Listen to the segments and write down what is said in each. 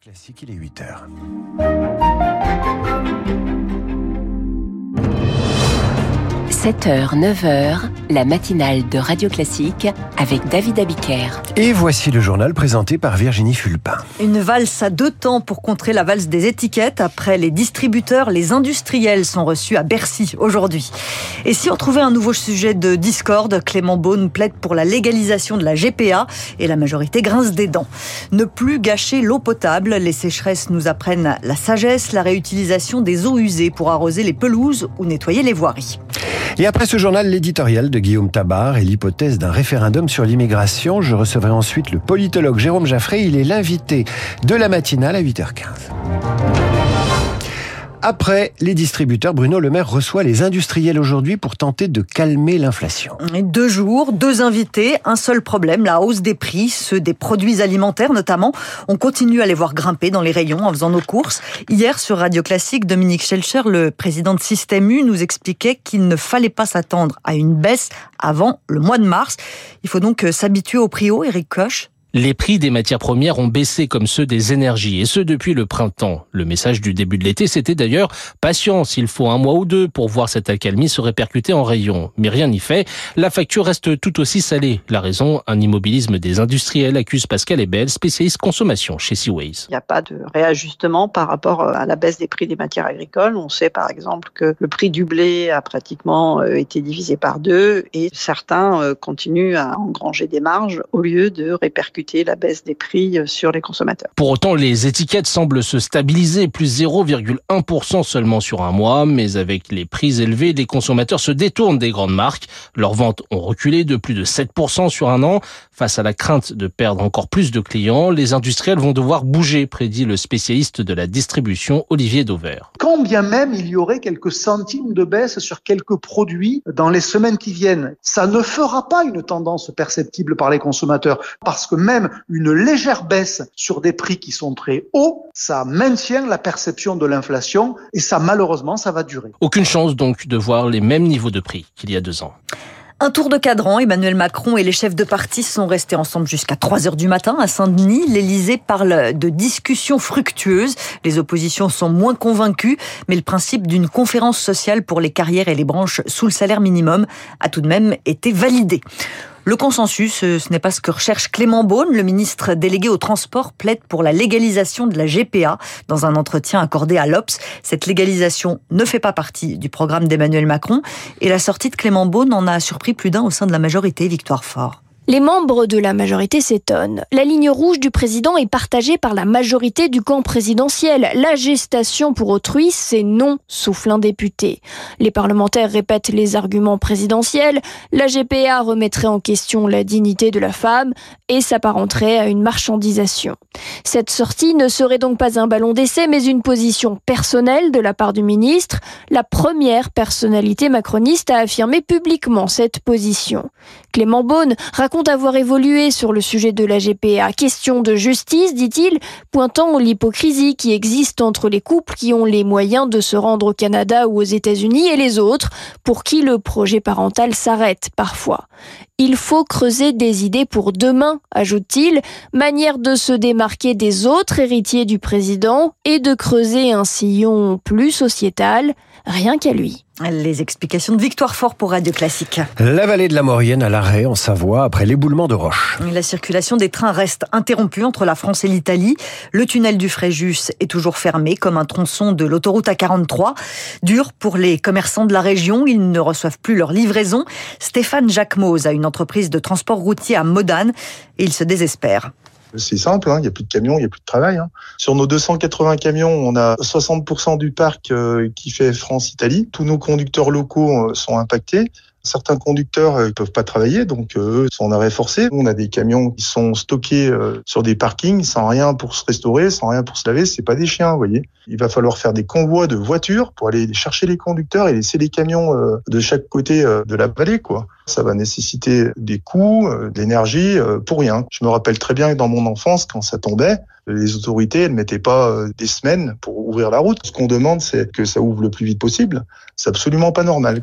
Classique, il est 8 heures. 7h, 9h, la matinale de Radio Classique avec David Abiker. Et voici le journal présenté par Virginie Fulpin. Une valse à deux temps pour contrer la valse des étiquettes. Après les distributeurs, les industriels sont reçus à Bercy aujourd'hui. Et si on trouvait un nouveau sujet de discorde, Clément Beaune plaide pour la légalisation de la GPA et la majorité grince des dents. Ne plus gâcher l'eau potable. Les sécheresses nous apprennent la sagesse, la réutilisation des eaux usées pour arroser les pelouses ou nettoyer les voiries. Et après ce journal, l'éditorial de Guillaume Tabar et l'hypothèse d'un référendum sur l'immigration, je recevrai ensuite le politologue Jérôme Jaffré. Il est l'invité de la matinale à 8h15. Après les distributeurs, Bruno Le Maire reçoit les industriels aujourd'hui pour tenter de calmer l'inflation. Deux jours, deux invités, un seul problème, la hausse des prix, ceux des produits alimentaires notamment. On continue à les voir grimper dans les rayons en faisant nos courses. Hier, sur Radio Classique, Dominique Schelcher, le président de Système U, nous expliquait qu'il ne fallait pas s'attendre à une baisse avant le mois de mars. Il faut donc s'habituer au prix haut, Eric Koch. Les prix des matières premières ont baissé comme ceux des énergies, et ce depuis le printemps. Le message du début de l'été, c'était d'ailleurs patience, il faut un mois ou deux pour voir cette accalmie se répercuter en rayon. Mais rien n'y fait, la facture reste tout aussi salée. La raison, un immobilisme des industriels, accuse Pascal Ebel, spécialiste consommation chez Seaways. Il n'y a pas de réajustement par rapport à la baisse des prix des matières agricoles. On sait par exemple que le prix du blé a pratiquement euh, été divisé par deux, et certains euh, continuent à engranger des marges au lieu de répercuter la baisse des prix sur les consommateurs. Pour autant, les étiquettes semblent se stabiliser, plus 0,1% seulement sur un mois, mais avec les prix élevés, les consommateurs se détournent des grandes marques. Leurs ventes ont reculé de plus de 7% sur un an. Face à la crainte de perdre encore plus de clients, les industriels vont devoir bouger, prédit le spécialiste de la distribution Olivier Dauvert. Quand bien même il y aurait quelques centimes de baisse sur quelques produits dans les semaines qui viennent, ça ne fera pas une tendance perceptible par les consommateurs parce que même une légère baisse sur des prix qui sont très hauts, ça maintient la perception de l'inflation et ça malheureusement ça va durer. Aucune chance donc de voir les mêmes niveaux de prix qu'il y a deux ans. Un tour de cadran, Emmanuel Macron et les chefs de parti sont restés ensemble jusqu'à 3 heures du matin à Saint-Denis. L'Élysée parle de discussions fructueuses. Les oppositions sont moins convaincues, mais le principe d'une conférence sociale pour les carrières et les branches sous le salaire minimum a tout de même été validé. Le consensus, euh, ce n'est pas ce que recherche Clément Beaune. Le ministre délégué au transport plaide pour la légalisation de la GPA dans un entretien accordé à l'Obs. Cette légalisation ne fait pas partie du programme d'Emmanuel Macron et la sortie de Clément Beaune en a surpris plus d'un au sein de la majorité, Victoire Fort. Les membres de la majorité s'étonnent. La ligne rouge du président est partagée par la majorité du camp présidentiel. La gestation pour autrui, c'est non, souffle un député. Les parlementaires répètent les arguments présidentiels. La GPA remettrait en question la dignité de la femme et s'apparenterait à une marchandisation. Cette sortie ne serait donc pas un ballon d'essai, mais une position personnelle de la part du ministre, la première personnalité macroniste à affirmer publiquement cette position. Clément Beaune raconte avoir évolué sur le sujet de la GPA. Question de justice, dit-il, pointant l'hypocrisie qui existe entre les couples qui ont les moyens de se rendre au Canada ou aux États-Unis et les autres, pour qui le projet parental s'arrête parfois. Il faut creuser des idées pour demain, ajoute-t-il, manière de se démarquer des autres héritiers du président et de creuser un sillon plus sociétal, rien qu'à lui. Les explications de Victoire Fort pour Radio Classique. La vallée de la Maurienne à l'arrêt en Savoie après l'éboulement de roches. La circulation des trains reste interrompue entre la France et l'Italie. Le tunnel du Fréjus est toujours fermé comme un tronçon de l'autoroute A43. Dur pour les commerçants de la région, ils ne reçoivent plus leur livraison. Stéphane Jacquemose a une entreprise de transport routier à Modane et il se désespère. C'est simple, hein, il n'y a plus de camions, il n'y a plus de travail. Hein. Sur nos 280 camions, on a 60% du parc euh, qui fait France-Italie. Tous nos conducteurs locaux euh, sont impactés. Certains conducteurs ne peuvent pas travailler, donc eux sont en arrêt forcé. On a des camions qui sont stockés sur des parkings sans rien pour se restaurer, sans rien pour se laver. C'est pas des chiens, vous voyez. Il va falloir faire des convois de voitures pour aller chercher les conducteurs et laisser les camions de chaque côté de la vallée, quoi. Ça va nécessiter des coûts, de l'énergie pour rien. Je me rappelle très bien que dans mon enfance, quand ça tombait, les autorités ne mettaient pas des semaines pour ouvrir la route. Ce qu'on demande, c'est que ça ouvre le plus vite possible. C'est absolument pas normal.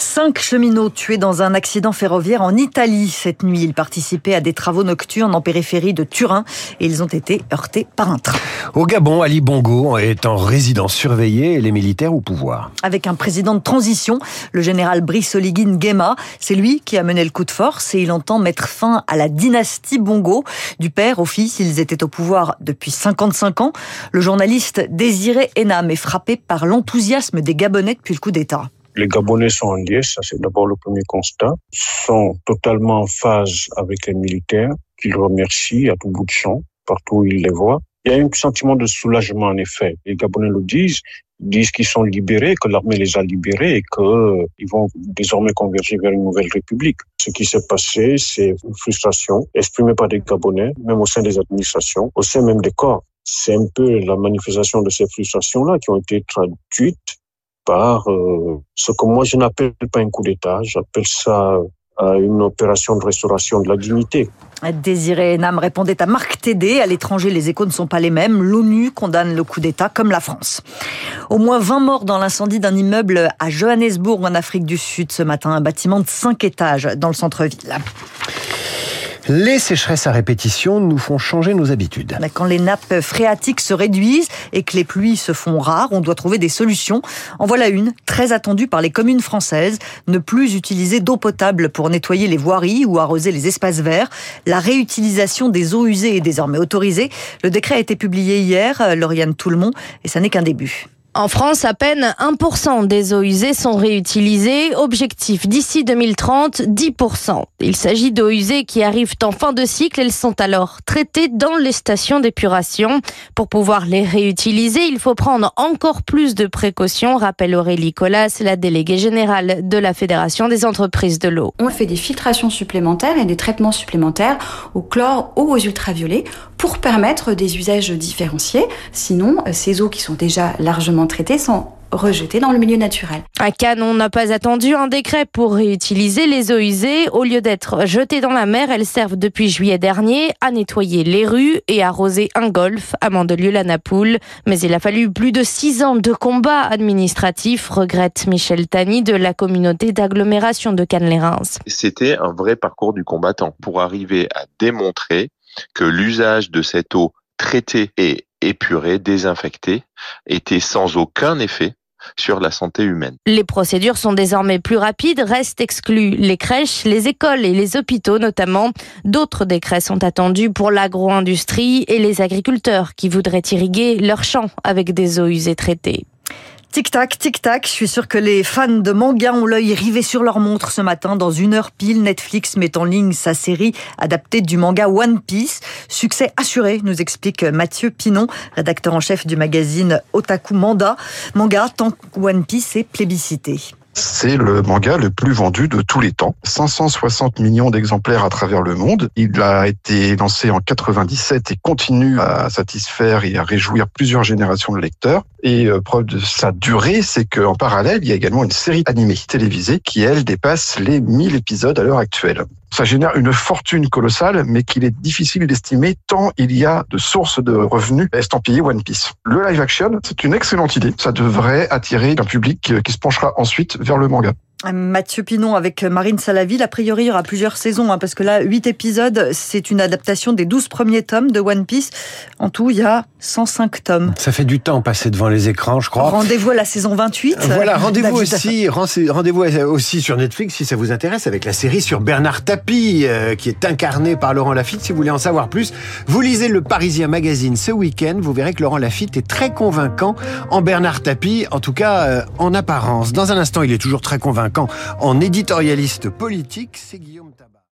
Cinq cheminots tués dans un accident ferroviaire en Italie cette nuit. Ils participaient à des travaux nocturnes en périphérie de Turin et ils ont été heurtés par un train. Au Gabon, Ali Bongo est en résidence surveillée et les militaires au pouvoir. Avec un président de transition, le général Brice Oligui Nguema, c'est lui qui a mené le coup de force et il entend mettre fin à la dynastie Bongo. Du père au fils, ils étaient au pouvoir depuis 55 ans. Le journaliste Désiré Enam est frappé par l'enthousiasme des Gabonais depuis le coup d'État. Les Gabonais sont en liesse, ça c'est d'abord le premier constat, sont totalement en phase avec les militaires qu'ils remercient à tout bout de champ, partout où ils les voient. Il y a un sentiment de soulagement en effet. Les Gabonais le disent, ils disent qu'ils sont libérés, que l'armée les a libérés et qu'ils vont désormais converger vers une nouvelle république. Ce qui s'est passé, c'est une frustration exprimée par des Gabonais, même au sein des administrations, au sein même des corps. C'est un peu la manifestation de ces frustrations-là qui ont été traduites par euh, ce que moi je n'appelle pas un coup d'État, j'appelle ça euh, une opération de restauration de la dignité. Désiré Nam répondait à Marc Tédé. À l'étranger, les échos ne sont pas les mêmes. L'ONU condamne le coup d'État comme la France. Au moins 20 morts dans l'incendie d'un immeuble à Johannesburg en Afrique du Sud ce matin. Un bâtiment de 5 étages dans le centre-ville. Les sécheresses à répétition nous font changer nos habitudes. Quand les nappes phréatiques se réduisent et que les pluies se font rares, on doit trouver des solutions. En voilà une, très attendue par les communes françaises, ne plus utiliser d'eau potable pour nettoyer les voiries ou arroser les espaces verts. La réutilisation des eaux usées est désormais autorisée. Le décret a été publié hier, Lauriane Toulmont, et ça n'est qu'un début. En France, à peine 1% des eaux usées sont réutilisées. Objectif d'ici 2030, 10%. Il s'agit d'eaux usées qui arrivent en fin de cycle. Elles sont alors traitées dans les stations d'épuration. Pour pouvoir les réutiliser, il faut prendre encore plus de précautions, rappelle Aurélie Colas, la déléguée générale de la Fédération des entreprises de l'eau. On fait des filtrations supplémentaires et des traitements supplémentaires au chlore ou aux ultraviolets pour permettre des usages différenciés. Sinon, ces eaux qui sont déjà largement traitées sont rejetées dans le milieu naturel. À Cannes, on n'a pas attendu un décret pour réutiliser les eaux usées. Au lieu d'être jetées dans la mer, elles servent depuis juillet dernier à nettoyer les rues et arroser un golf à Mandelieu-la-Napoule. Mais il a fallu plus de six ans de combat administratif, regrette Michel Tani de la communauté d'agglomération de Cannes-les-Reims. C'était un vrai parcours du combattant pour arriver à démontrer que l'usage de cette eau traitée et épurée, désinfectée, était sans aucun effet sur la santé humaine. Les procédures sont désormais plus rapides, restent exclus les crèches, les écoles et les hôpitaux notamment. D'autres décrets sont attendus pour l'agro-industrie et les agriculteurs qui voudraient irriguer leurs champs avec des eaux usées traitées. Tic-tac, tic-tac, je suis sûr que les fans de manga ont l'œil rivé sur leur montre ce matin. Dans une heure pile, Netflix met en ligne sa série adaptée du manga One Piece. Succès assuré, nous explique Mathieu Pinon, rédacteur en chef du magazine Otaku Manda. Manga, tant One Piece est plébiscité. C'est le manga le plus vendu de tous les temps. 560 millions d'exemplaires à travers le monde. Il a été lancé en 97 et continue à satisfaire et à réjouir plusieurs générations de lecteurs. Et euh, preuve de sa durée, c'est qu'en parallèle, il y a également une série animée télévisée qui, elle, dépasse les 1000 épisodes à l'heure actuelle. Ça génère une fortune colossale, mais qu'il est difficile d'estimer tant il y a de sources de revenus estampillées One Piece. Le live action, c'est une excellente idée. Ça devrait attirer un public qui se penchera ensuite vers le manga. Mathieu Pinon avec Marine Salaville. A priori, il y aura plusieurs saisons, hein, parce que là, 8 épisodes, c'est une adaptation des 12 premiers tomes de One Piece. En tout, il y a 105 tomes. Ça fait du temps passé devant les écrans, je crois. Rendez-vous à la saison 28. Voilà, rendez-vous aussi, rendez-vous aussi sur Netflix si ça vous intéresse, avec la série sur Bernard Tapie, euh, qui est incarné par Laurent Lafitte. Si vous voulez en savoir plus, vous lisez le Parisien Magazine ce week-end. Vous verrez que Laurent Lafitte est très convaincant en Bernard Tapie, en tout cas euh, en apparence. Dans un instant, il est toujours très convaincant en éditorialiste politique, c'est Guillaume.